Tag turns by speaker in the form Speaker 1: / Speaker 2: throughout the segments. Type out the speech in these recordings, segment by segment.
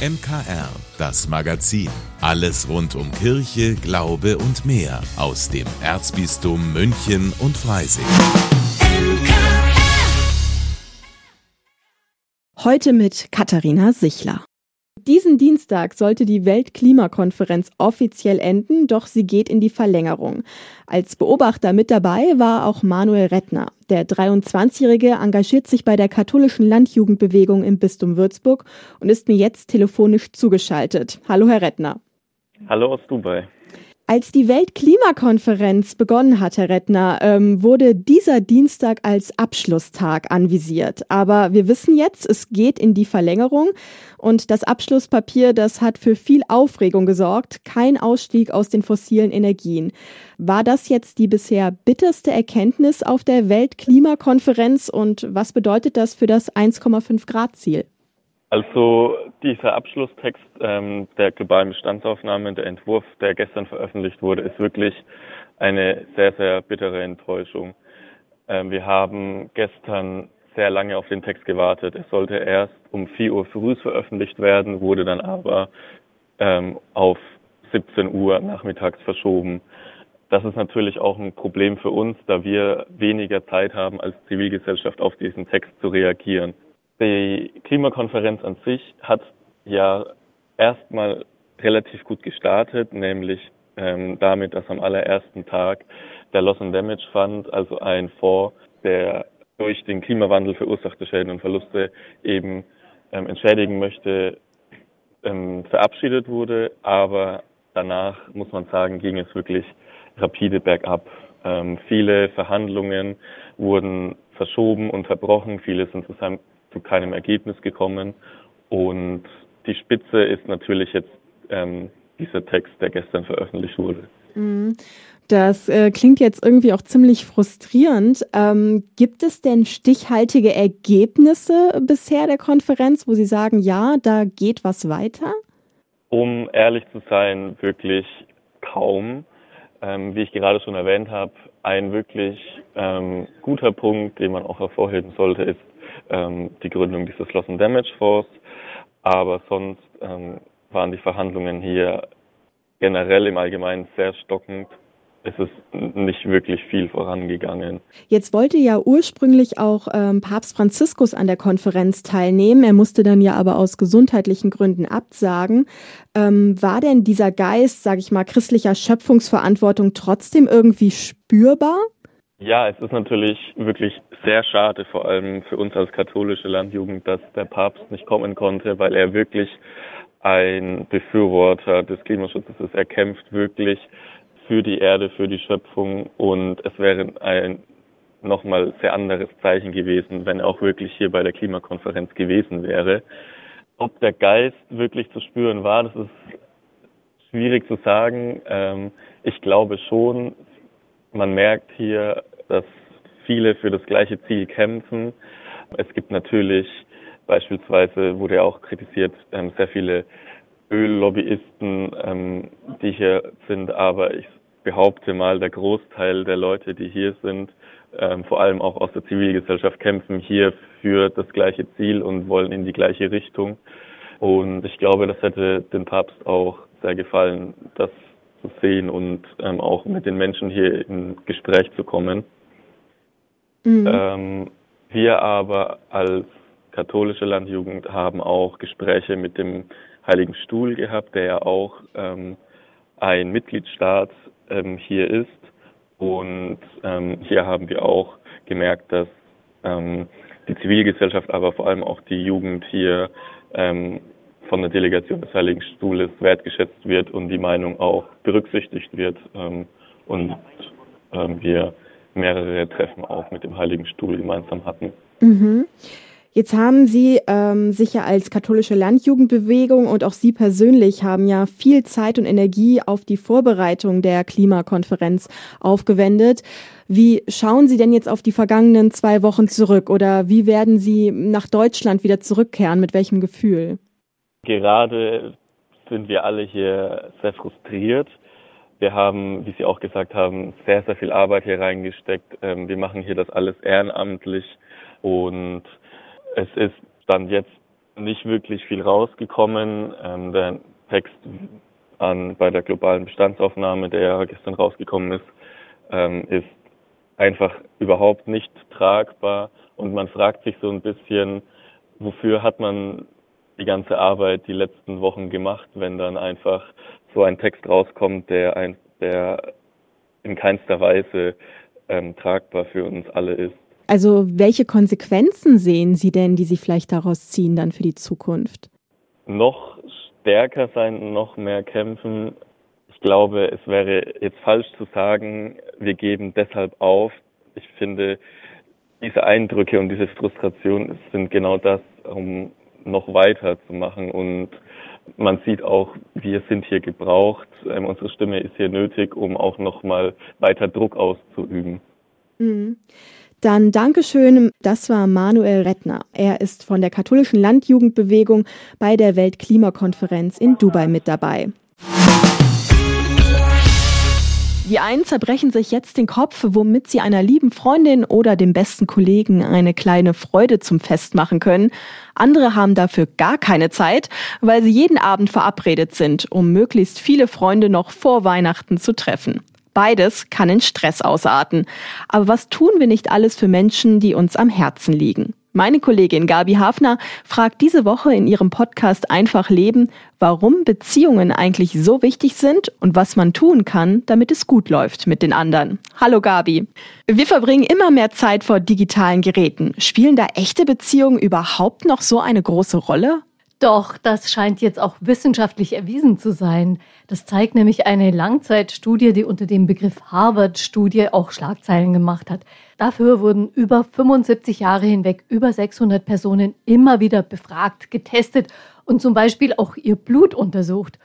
Speaker 1: MKR, das Magazin. Alles rund um Kirche, Glaube und mehr aus dem Erzbistum München und Freising.
Speaker 2: Heute mit Katharina Sichler. Diesen Dienstag sollte die Weltklimakonferenz offiziell enden, doch sie geht in die Verlängerung. Als Beobachter mit dabei war auch Manuel Rettner. Der 23-Jährige engagiert sich bei der katholischen Landjugendbewegung im Bistum Würzburg und ist mir jetzt telefonisch zugeschaltet. Hallo, Herr Rettner.
Speaker 3: Hallo aus Dubai.
Speaker 2: Als die Weltklimakonferenz begonnen hat, Herr Rettner, ähm, wurde dieser Dienstag als Abschlusstag anvisiert. Aber wir wissen jetzt, es geht in die Verlängerung und das Abschlusspapier, das hat für viel Aufregung gesorgt. Kein Ausstieg aus den fossilen Energien. War das jetzt die bisher bitterste Erkenntnis auf der Weltklimakonferenz und was bedeutet das für das 1,5 Grad Ziel?
Speaker 3: Also dieser Abschlusstext ähm, der globalen Bestandsaufnahme, der Entwurf, der gestern veröffentlicht wurde, ist wirklich eine sehr, sehr bittere Enttäuschung. Ähm, wir haben gestern sehr lange auf den Text gewartet. Es sollte erst um 4 Uhr früh veröffentlicht werden, wurde dann aber ähm, auf 17 Uhr nachmittags verschoben. Das ist natürlich auch ein Problem für uns, da wir weniger Zeit haben als Zivilgesellschaft auf diesen Text zu reagieren. Die Klimakonferenz an sich hat ja erstmal relativ gut gestartet, nämlich ähm, damit, dass am allerersten Tag der Loss and Damage Fund, also ein Fonds, der durch den Klimawandel verursachte Schäden und Verluste eben ähm, entschädigen möchte, ähm, verabschiedet wurde. Aber danach, muss man sagen, ging es wirklich rapide bergab. Ähm, viele Verhandlungen wurden verschoben, unterbrochen, viele sind zusammen zu keinem Ergebnis gekommen. Und die Spitze ist natürlich jetzt ähm, dieser Text, der gestern veröffentlicht wurde.
Speaker 2: Mhm. Das äh, klingt jetzt irgendwie auch ziemlich frustrierend. Ähm, gibt es denn stichhaltige Ergebnisse bisher der Konferenz, wo Sie sagen, ja, da geht was weiter?
Speaker 3: Um ehrlich zu sein, wirklich kaum. Ähm, wie ich gerade schon erwähnt habe, ein wirklich ähm, guter Punkt, den man auch hervorheben sollte, ist ähm, die Gründung dieses Loss and Damage Force. Aber sonst ähm, waren die Verhandlungen hier generell im Allgemeinen sehr stockend. Es ist nicht wirklich viel vorangegangen.
Speaker 2: Jetzt wollte ja ursprünglich auch ähm, Papst Franziskus an der Konferenz teilnehmen. Er musste dann ja aber aus gesundheitlichen Gründen absagen. Ähm, war denn dieser Geist, sage ich mal, christlicher Schöpfungsverantwortung trotzdem irgendwie spürbar?
Speaker 3: Ja, es ist natürlich wirklich sehr schade, vor allem für uns als katholische Landjugend, dass der Papst nicht kommen konnte, weil er wirklich ein Befürworter des Klimaschutzes ist. Er kämpft wirklich für die Erde, für die Schöpfung und es wäre ein nochmal sehr anderes Zeichen gewesen, wenn er auch wirklich hier bei der Klimakonferenz gewesen wäre. Ob der Geist wirklich zu spüren war, das ist schwierig zu sagen. Ähm, ich glaube schon, man merkt hier, dass viele für das gleiche Ziel kämpfen. Es gibt natürlich beispielsweise, wurde ja auch kritisiert, ähm, sehr viele Öllobbyisten, ähm, die hier sind, aber ich behaupte mal, der Großteil der Leute, die hier sind, ähm, vor allem auch aus der Zivilgesellschaft, kämpfen hier für das gleiche Ziel und wollen in die gleiche Richtung. Und ich glaube, das hätte dem Papst auch sehr gefallen, das zu sehen und ähm, auch mit den Menschen hier in Gespräch zu kommen. Mhm. Ähm, wir aber als katholische Landjugend haben auch Gespräche mit dem Heiligen Stuhl gehabt, der ja auch ähm, ein Mitgliedstaat ähm, hier ist. Und ähm, hier haben wir auch gemerkt, dass ähm, die Zivilgesellschaft, aber vor allem auch die Jugend hier ähm, von der Delegation des Heiligen Stuhles wertgeschätzt wird und die Meinung auch berücksichtigt wird. Und wir mehrere Treffen auch mit dem Heiligen Stuhl gemeinsam hatten.
Speaker 2: Mhm. Jetzt haben Sie ähm, sich ja als katholische Landjugendbewegung und auch Sie persönlich haben ja viel Zeit und Energie auf die Vorbereitung der Klimakonferenz aufgewendet. Wie schauen Sie denn jetzt auf die vergangenen zwei Wochen zurück oder wie werden Sie nach Deutschland wieder zurückkehren? Mit welchem Gefühl?
Speaker 3: Gerade sind wir alle hier sehr frustriert wir haben, wie Sie auch gesagt haben, sehr, sehr viel Arbeit hier reingesteckt. Ähm, wir machen hier das alles ehrenamtlich und es ist dann jetzt nicht wirklich viel rausgekommen. Ähm, der Text an, bei der globalen Bestandsaufnahme, der gestern rausgekommen ist, ähm, ist einfach überhaupt nicht tragbar. Und man fragt sich so ein bisschen, wofür hat man die ganze Arbeit die letzten Wochen gemacht, wenn dann einfach so ein Text rauskommt, der ein, der in keinster Weise ähm, tragbar für uns alle ist.
Speaker 2: Also welche Konsequenzen sehen Sie denn, die Sie vielleicht daraus ziehen dann für die Zukunft?
Speaker 3: Noch stärker sein, noch mehr kämpfen. Ich glaube, es wäre jetzt falsch zu sagen, wir geben deshalb auf. Ich finde, diese Eindrücke und diese Frustration sind genau das, um noch weiter zu machen. Und man sieht auch, wir sind hier gebraucht. Ähm, unsere Stimme ist hier nötig, um auch noch mal weiter Druck auszuüben.
Speaker 2: Mhm. Dann Dankeschön. Das war Manuel Rettner. Er ist von der katholischen Landjugendbewegung bei der Weltklimakonferenz in Dubai mit dabei. Die einen zerbrechen sich jetzt den Kopf, womit sie einer lieben Freundin oder dem besten Kollegen eine kleine Freude zum Fest machen können. Andere haben dafür gar keine Zeit, weil sie jeden Abend verabredet sind, um möglichst viele Freunde noch vor Weihnachten zu treffen. Beides kann in Stress ausarten. Aber was tun wir nicht alles für Menschen, die uns am Herzen liegen? Meine Kollegin Gabi Hafner fragt diese Woche in ihrem Podcast Einfach Leben, warum Beziehungen eigentlich so wichtig sind und was man tun kann, damit es gut läuft mit den anderen. Hallo Gabi. Wir verbringen immer mehr Zeit vor digitalen Geräten. Spielen da echte Beziehungen überhaupt noch so eine große Rolle?
Speaker 4: Doch, das scheint jetzt auch wissenschaftlich erwiesen zu sein. Das zeigt nämlich eine Langzeitstudie, die unter dem Begriff Harvard-Studie auch Schlagzeilen gemacht hat. Dafür wurden über 75 Jahre hinweg über 600 Personen immer wieder befragt, getestet und zum Beispiel auch ihr Blut untersucht.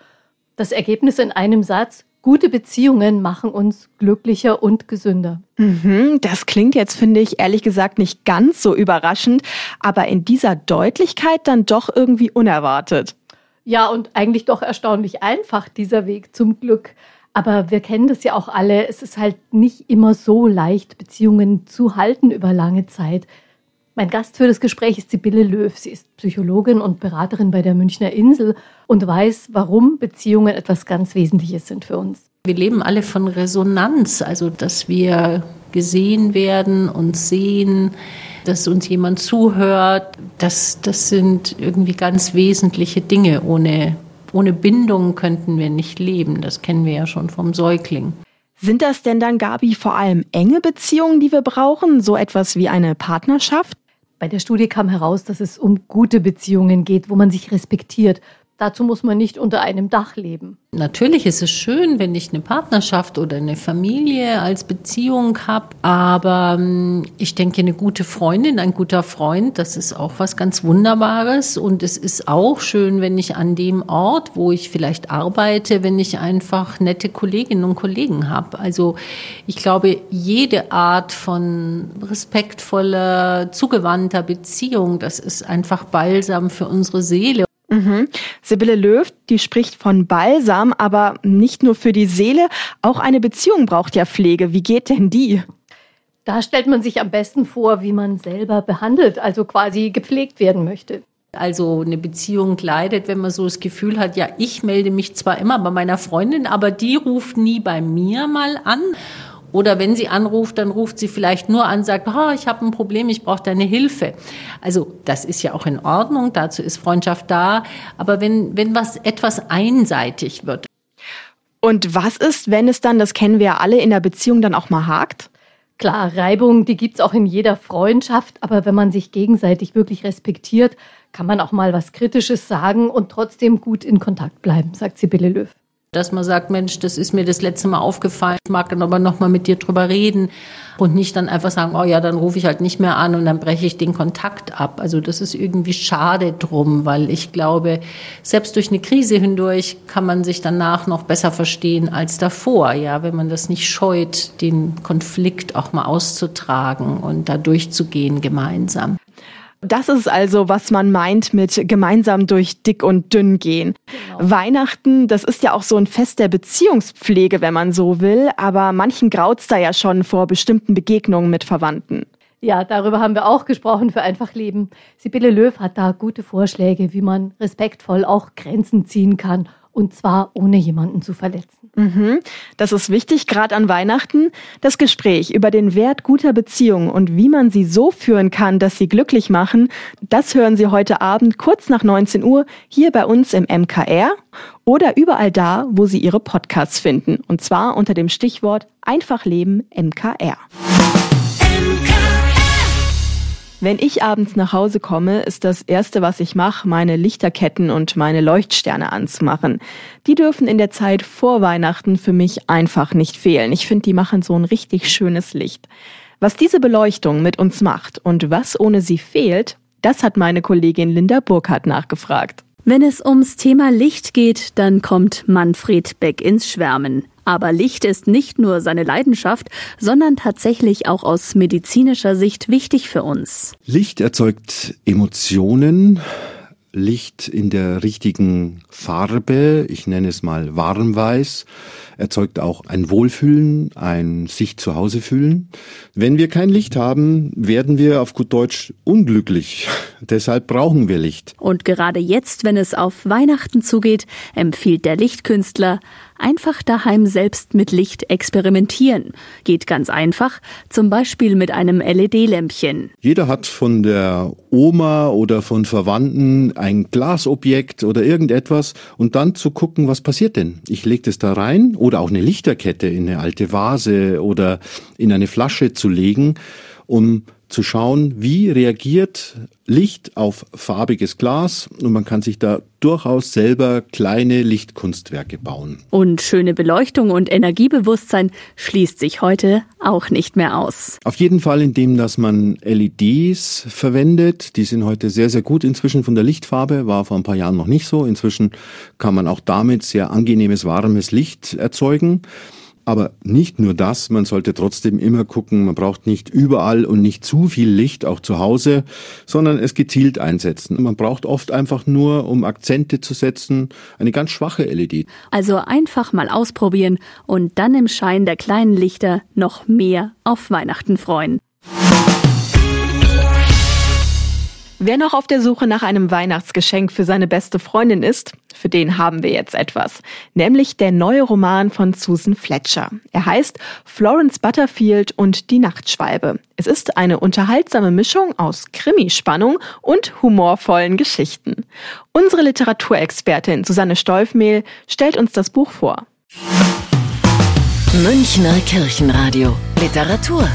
Speaker 4: Das Ergebnis in einem Satz, Gute Beziehungen machen uns glücklicher und gesünder.
Speaker 2: Mhm, das klingt jetzt, finde ich, ehrlich gesagt nicht ganz so überraschend, aber in dieser Deutlichkeit dann doch irgendwie unerwartet.
Speaker 4: Ja, und eigentlich doch erstaunlich einfach, dieser Weg zum Glück. Aber wir kennen das ja auch alle. Es ist halt nicht immer so leicht, Beziehungen zu halten über lange Zeit. Mein Gast für das Gespräch ist Sibylle Löw. Sie ist Psychologin und Beraterin bei der Münchner Insel und weiß, warum Beziehungen etwas ganz Wesentliches sind für uns.
Speaker 5: Wir leben alle von Resonanz, also dass wir gesehen werden und sehen, dass uns jemand zuhört. Das, das sind irgendwie ganz wesentliche Dinge. Ohne, ohne Bindung könnten wir nicht leben. Das kennen wir ja schon vom Säugling.
Speaker 2: Sind das denn dann, Gabi, vor allem enge Beziehungen, die wir brauchen? So etwas wie eine Partnerschaft?
Speaker 4: Bei der Studie kam heraus, dass es um gute Beziehungen geht, wo man sich respektiert, Dazu muss man nicht unter einem Dach leben.
Speaker 5: Natürlich ist es schön, wenn ich eine Partnerschaft oder eine Familie als Beziehung habe, aber ähm, ich denke, eine gute Freundin, ein guter Freund, das ist auch was ganz Wunderbares und es ist auch schön, wenn ich an dem Ort, wo ich vielleicht arbeite, wenn ich einfach nette Kolleginnen und Kollegen habe. Also ich glaube, jede Art von respektvoller, zugewandter Beziehung, das ist einfach Balsam für unsere Seele.
Speaker 2: Mhm. Sibylle Löw, die spricht von Balsam, aber nicht nur für die Seele, auch eine Beziehung braucht ja Pflege. Wie geht denn die?
Speaker 4: Da stellt man sich am besten vor, wie man selber behandelt, also quasi gepflegt werden möchte.
Speaker 5: Also eine Beziehung leidet, wenn man so das Gefühl hat, ja, ich melde mich zwar immer bei meiner Freundin, aber die ruft nie bei mir mal an. Oder wenn sie anruft, dann ruft sie vielleicht nur an, sagt, oh, ich habe ein Problem, ich brauche deine Hilfe. Also das ist ja auch in Ordnung, dazu ist Freundschaft da. Aber wenn, wenn was etwas einseitig wird.
Speaker 2: Und was ist, wenn es dann, das kennen wir ja alle, in der Beziehung dann auch mal hakt?
Speaker 4: Klar, Reibung, die gibt's auch in jeder Freundschaft, aber wenn man sich gegenseitig wirklich respektiert, kann man auch mal was Kritisches sagen und trotzdem gut in Kontakt bleiben, sagt Sibylle Löw
Speaker 5: dass man sagt, Mensch, das ist mir das letzte Mal aufgefallen, ich mag dann aber noch mal mit dir drüber reden und nicht dann einfach sagen, oh ja, dann rufe ich halt nicht mehr an und dann breche ich den Kontakt ab. Also das ist irgendwie schade drum, weil ich glaube, selbst durch eine Krise hindurch kann man sich danach noch besser verstehen als davor, ja, wenn man das nicht scheut, den Konflikt auch mal auszutragen und da durchzugehen gemeinsam.
Speaker 2: Das ist also, was man meint mit gemeinsam durch dick und dünn gehen. Genau. Weihnachten, das ist ja auch so ein Fest der Beziehungspflege, wenn man so will, aber manchen graut's da ja schon vor bestimmten Begegnungen mit Verwandten.
Speaker 4: Ja, darüber haben wir auch gesprochen für Einfach Leben. Sibylle Löw hat da gute Vorschläge, wie man respektvoll auch Grenzen ziehen kann und zwar ohne jemanden zu verletzen.
Speaker 2: Mhm. Das ist wichtig, gerade an Weihnachten. Das Gespräch über den Wert guter Beziehungen und wie man sie so führen kann, dass sie glücklich machen, das hören Sie heute Abend kurz nach 19 Uhr hier bei uns im MKR oder überall da, wo Sie Ihre Podcasts finden. Und zwar unter dem Stichwort Einfach Leben MKR. Wenn ich abends nach Hause komme, ist das Erste, was ich mache, meine Lichterketten und meine Leuchtsterne anzumachen. Die dürfen in der Zeit vor Weihnachten für mich einfach nicht fehlen. Ich finde, die machen so ein richtig schönes Licht. Was diese Beleuchtung mit uns macht und was ohne sie fehlt, das hat meine Kollegin Linda Burkhardt nachgefragt.
Speaker 6: Wenn es ums Thema Licht geht, dann kommt Manfred Beck ins Schwärmen. Aber Licht ist nicht nur seine Leidenschaft, sondern tatsächlich auch aus medizinischer Sicht wichtig für uns.
Speaker 7: Licht erzeugt Emotionen, Licht in der richtigen Farbe, ich nenne es mal warmweiß, erzeugt auch ein Wohlfühlen, ein sich zu Hause fühlen. Wenn wir kein Licht haben, werden wir auf gut Deutsch unglücklich. Deshalb brauchen wir Licht.
Speaker 6: Und gerade jetzt, wenn es auf Weihnachten zugeht, empfiehlt der Lichtkünstler, Einfach daheim selbst mit Licht experimentieren. Geht ganz einfach, zum Beispiel mit einem LED-Lämpchen.
Speaker 7: Jeder hat von der Oma oder von Verwandten ein Glasobjekt oder irgendetwas und dann zu gucken, was passiert denn? Ich lege das da rein oder auch eine Lichterkette in eine alte Vase oder in eine Flasche zu legen, um zu schauen, wie reagiert Licht auf farbiges Glas und man kann sich da durchaus selber kleine Lichtkunstwerke bauen.
Speaker 6: Und schöne Beleuchtung und Energiebewusstsein schließt sich heute auch nicht mehr aus.
Speaker 7: Auf jeden Fall, indem dass man LEDs verwendet. Die sind heute sehr, sehr gut inzwischen von der Lichtfarbe, war vor ein paar Jahren noch nicht so. Inzwischen kann man auch damit sehr angenehmes, warmes Licht erzeugen. Aber nicht nur das, man sollte trotzdem immer gucken, man braucht nicht überall und nicht zu viel Licht, auch zu Hause, sondern es gezielt einsetzen. Man braucht oft einfach nur, um Akzente zu setzen, eine ganz schwache LED.
Speaker 6: Also einfach mal ausprobieren und dann im Schein der kleinen Lichter noch mehr auf Weihnachten freuen.
Speaker 2: Wer noch auf der Suche nach einem Weihnachtsgeschenk für seine beste Freundin ist, für den haben wir jetzt etwas. Nämlich der neue Roman von Susan Fletcher. Er heißt Florence Butterfield und die Nachtschwalbe. Es ist eine unterhaltsame Mischung aus Krimispannung und humorvollen Geschichten. Unsere Literaturexpertin Susanne Stolfmehl stellt uns das Buch vor.
Speaker 8: Münchner Kirchenradio Literatur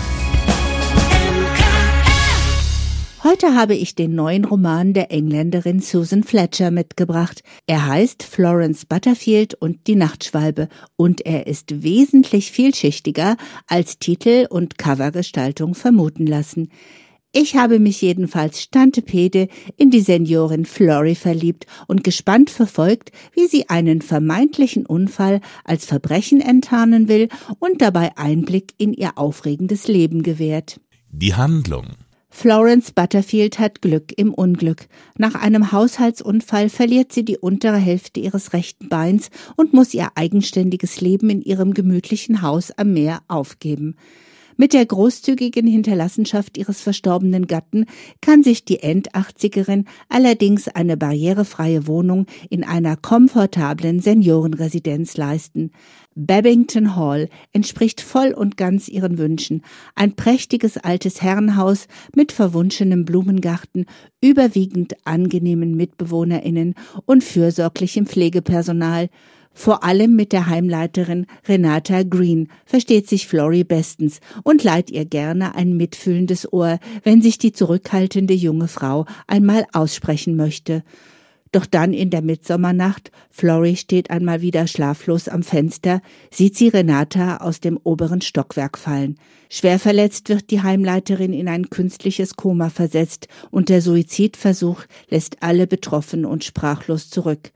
Speaker 9: Heute habe ich den neuen Roman der Engländerin Susan Fletcher mitgebracht. Er heißt Florence Butterfield und die Nachtschwalbe und er ist wesentlich vielschichtiger, als Titel und Covergestaltung vermuten lassen. Ich habe mich jedenfalls Stantepede in die Seniorin Flory verliebt und gespannt verfolgt, wie sie einen vermeintlichen Unfall als Verbrechen enttarnen will und dabei Einblick in ihr aufregendes Leben gewährt.
Speaker 1: Die Handlung
Speaker 9: Florence Butterfield hat Glück im Unglück. Nach einem Haushaltsunfall verliert sie die untere Hälfte ihres rechten Beins und muss ihr eigenständiges Leben in ihrem gemütlichen Haus am Meer aufgeben. Mit der großzügigen Hinterlassenschaft ihres verstorbenen Gatten kann sich die Endachtzigerin allerdings eine barrierefreie Wohnung in einer komfortablen Seniorenresidenz leisten. Babington Hall entspricht voll und ganz ihren Wünschen. Ein prächtiges altes Herrenhaus mit verwunschenem Blumengarten, überwiegend angenehmen MitbewohnerInnen und fürsorglichem Pflegepersonal. Vor allem mit der Heimleiterin Renata Green versteht sich Florrie bestens und leiht ihr gerne ein mitfühlendes Ohr, wenn sich die zurückhaltende junge Frau einmal aussprechen möchte. Doch dann in der Mitsommernacht, Florrie steht einmal wieder schlaflos am Fenster, sieht sie Renata aus dem oberen Stockwerk fallen. Schwer verletzt wird die Heimleiterin in ein künstliches Koma versetzt und der Suizidversuch lässt alle betroffen und sprachlos zurück.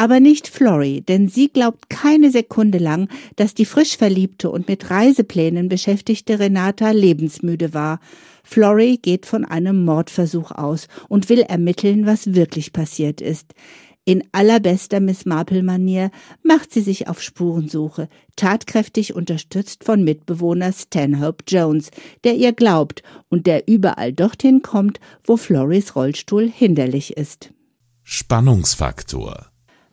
Speaker 9: Aber nicht Florrie, denn sie glaubt keine Sekunde lang, dass die frisch verliebte und mit Reiseplänen beschäftigte Renata lebensmüde war. Florrie geht von einem Mordversuch aus und will ermitteln, was wirklich passiert ist. In allerbester Miss Marple-Manier macht sie sich auf Spurensuche, tatkräftig unterstützt von Mitbewohner Stanhope Jones, der ihr glaubt und der überall dorthin kommt, wo Florys Rollstuhl hinderlich ist.
Speaker 1: Spannungsfaktor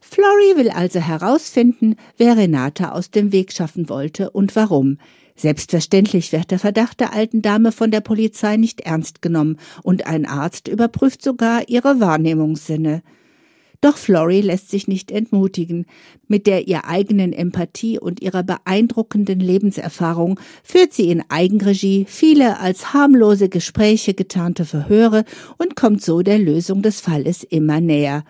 Speaker 9: Flory will also herausfinden, wer Renata aus dem Weg schaffen wollte und warum. Selbstverständlich wird der Verdacht der alten Dame von der Polizei nicht ernst genommen und ein Arzt überprüft sogar ihre Wahrnehmungssinne. Doch Flory lässt sich nicht entmutigen. Mit der ihr eigenen Empathie und ihrer beeindruckenden Lebenserfahrung führt sie in Eigenregie viele als harmlose Gespräche getarnte Verhöre und kommt so der Lösung des Falles immer näher.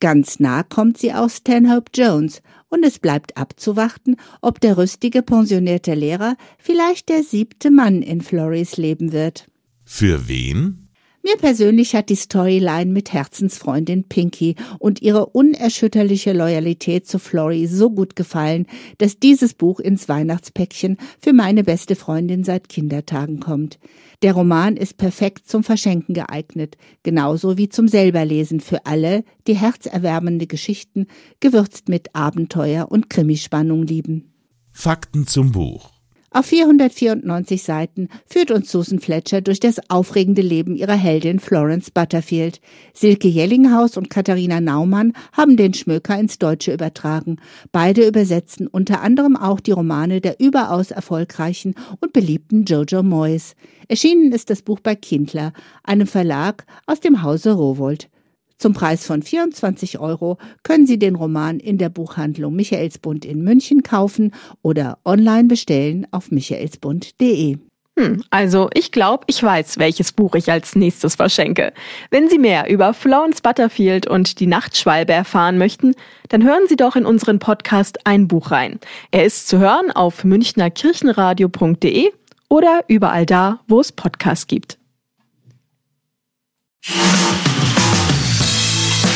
Speaker 9: Ganz nah kommt sie auch Stanhope Jones, und es bleibt abzuwarten, ob der rüstige pensionierte Lehrer vielleicht der siebte Mann in Florys Leben wird.
Speaker 1: Für wen?
Speaker 9: Mir persönlich hat die Storyline mit Herzensfreundin Pinky und ihre unerschütterliche Loyalität zu Flory so gut gefallen, dass dieses Buch ins Weihnachtspäckchen für meine beste Freundin seit Kindertagen kommt. Der Roman ist perfekt zum Verschenken geeignet, genauso wie zum selberlesen für alle, die herzerwärmende Geschichten, gewürzt mit Abenteuer und Krimispannung lieben.
Speaker 1: Fakten zum Buch.
Speaker 9: Auf 494 Seiten führt uns Susan Fletcher durch das aufregende Leben ihrer Heldin Florence Butterfield. Silke Jellinghaus und Katharina Naumann haben den Schmöker ins Deutsche übertragen. Beide übersetzen unter anderem auch die Romane der überaus erfolgreichen und beliebten Jojo Moyes. Erschienen ist das Buch bei Kindler, einem Verlag aus dem Hause Rowold. Zum Preis von 24 Euro können Sie den Roman in der Buchhandlung Michaelsbund in München kaufen oder online bestellen auf michaelsbund.de.
Speaker 2: Hm, also ich glaube, ich weiß, welches Buch ich als nächstes verschenke. Wenn Sie mehr über Florence Butterfield und die Nachtschwalbe erfahren möchten, dann hören Sie doch in unseren Podcast Ein Buch rein. Er ist zu hören auf münchnerkirchenradio.de oder überall da, wo es Podcasts gibt.